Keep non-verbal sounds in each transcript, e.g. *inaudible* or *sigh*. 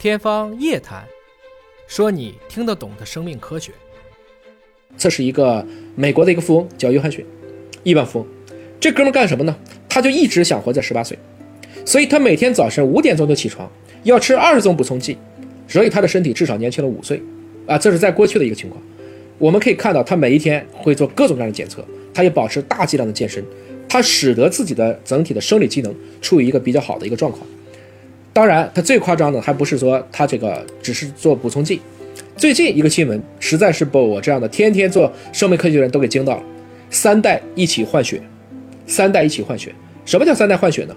天方夜谭，说你听得懂的生命科学。这是一个美国的一个富翁，叫约翰逊，亿万富翁。这哥们儿干什么呢？他就一直想活在十八岁，所以他每天早晨五点钟就起床，要吃二十种补充剂，所以他的身体至少年轻了五岁。啊，这是在过去的一个情况。我们可以看到，他每一天会做各种各样的检测，他也保持大剂量的健身，他使得自己的整体的生理机能处于一个比较好的一个状况。当然，他最夸张的还不是说他这个只是做补充剂。最近一个新闻实在是把我这样的天天做生命科学的人都给惊到了：三代一起换血，三代一起换血。什么叫三代换血呢？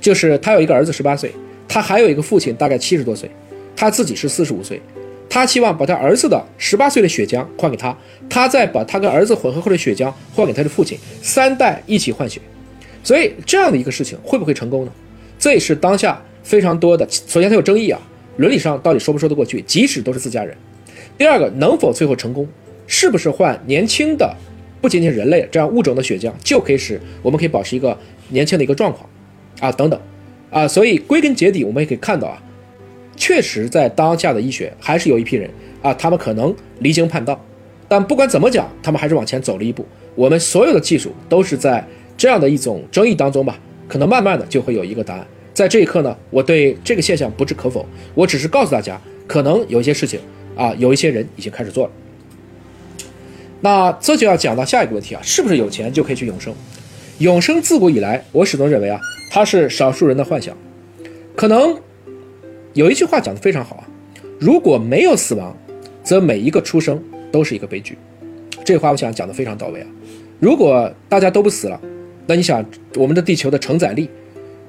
就是他有一个儿子十八岁，他还有一个父亲大概七十多岁，他自己是四十五岁。他希望把他儿子的十八岁的血浆换给他，他再把他跟儿子混合后的血浆换给他的父亲，三代一起换血。所以这样的一个事情会不会成功呢？这也是当下非常多的。首先，它有争议啊，伦理上到底说不说得过去？即使都是自家人。第二个，能否最后成功？是不是换年轻的，不仅仅人类这样物种的血浆就可以使我们可以保持一个年轻的一个状况啊？等等啊，所以归根结底，我们也可以看到啊。确实，在当下的医学，还是有一批人啊，他们可能离经叛道，但不管怎么讲，他们还是往前走了一步。我们所有的技术都是在这样的一种争议当中吧，可能慢慢的就会有一个答案。在这一刻呢，我对这个现象不置可否，我只是告诉大家，可能有一些事情啊，有一些人已经开始做了。那这就要讲到下一个问题啊，是不是有钱就可以去永生？永生自古以来，我始终认为啊，它是少数人的幻想，可能。有一句话讲得非常好啊，如果没有死亡，则每一个出生都是一个悲剧。这话我想讲得非常到位啊。如果大家都不死了，那你想我们的地球的承载力，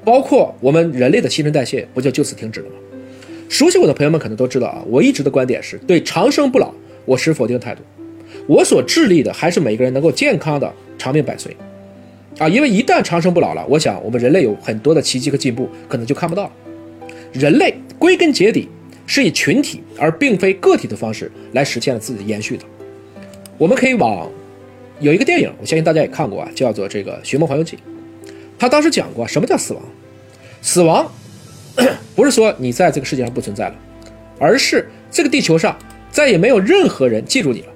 包括我们人类的新陈代谢，不就就此停止了吗？熟悉我的朋友们可能都知道啊，我一直的观点是对长生不老我持否定态度。我所致力的还是每个人能够健康的长命百岁啊，因为一旦长生不老了，我想我们人类有很多的奇迹和进步可能就看不到了。人类归根结底是以群体而并非个体的方式来实现了自己的延续的。我们可以往有一个电影，我相信大家也看过啊，叫做这个《寻梦环游记》。他当时讲过什么叫死亡？死亡 *coughs* 不是说你在这个世界上不存在了，而是这个地球上再也没有任何人记住你了，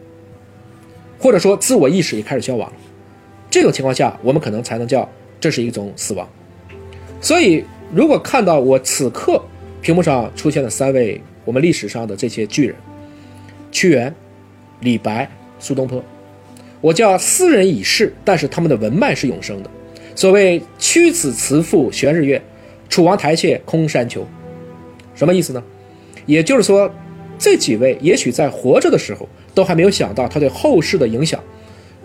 或者说自我意识也开始消亡了。这种情况下，我们可能才能叫这是一种死亡。所以。如果看到我此刻屏幕上出现的三位我们历史上的这些巨人，屈原、李白、苏东坡，我叫斯人已逝，但是他们的文脉是永生的。所谓屈子辞赋悬日月，楚王台榭空山丘，什么意思呢？也就是说，这几位也许在活着的时候都还没有想到他对后世的影响，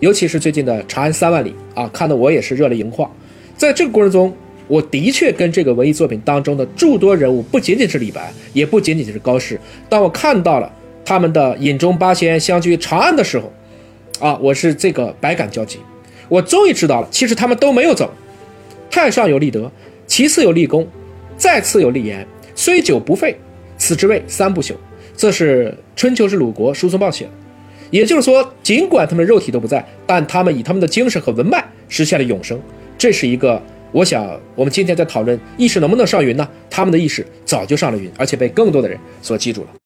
尤其是最近的《长安三万里》啊，看得我也是热泪盈眶。在这个过程中。我的确跟这个文艺作品当中的诸多人物不仅仅是李白，也不仅仅是高适。当我看到了他们的饮中八仙相聚长安的时候，啊，我是这个百感交集。我终于知道了，其实他们都没有走。太上有立德，其次有立功，再次有立言，虽久不废，此之谓三不朽。这是春秋时鲁国叔孙豹写的。也就是说，尽管他们肉体都不在，但他们以他们的精神和文脉实现了永生。这是一个。我想，我们今天在讨论意识能不能上云呢？他们的意识早就上了云，而且被更多的人所记住了。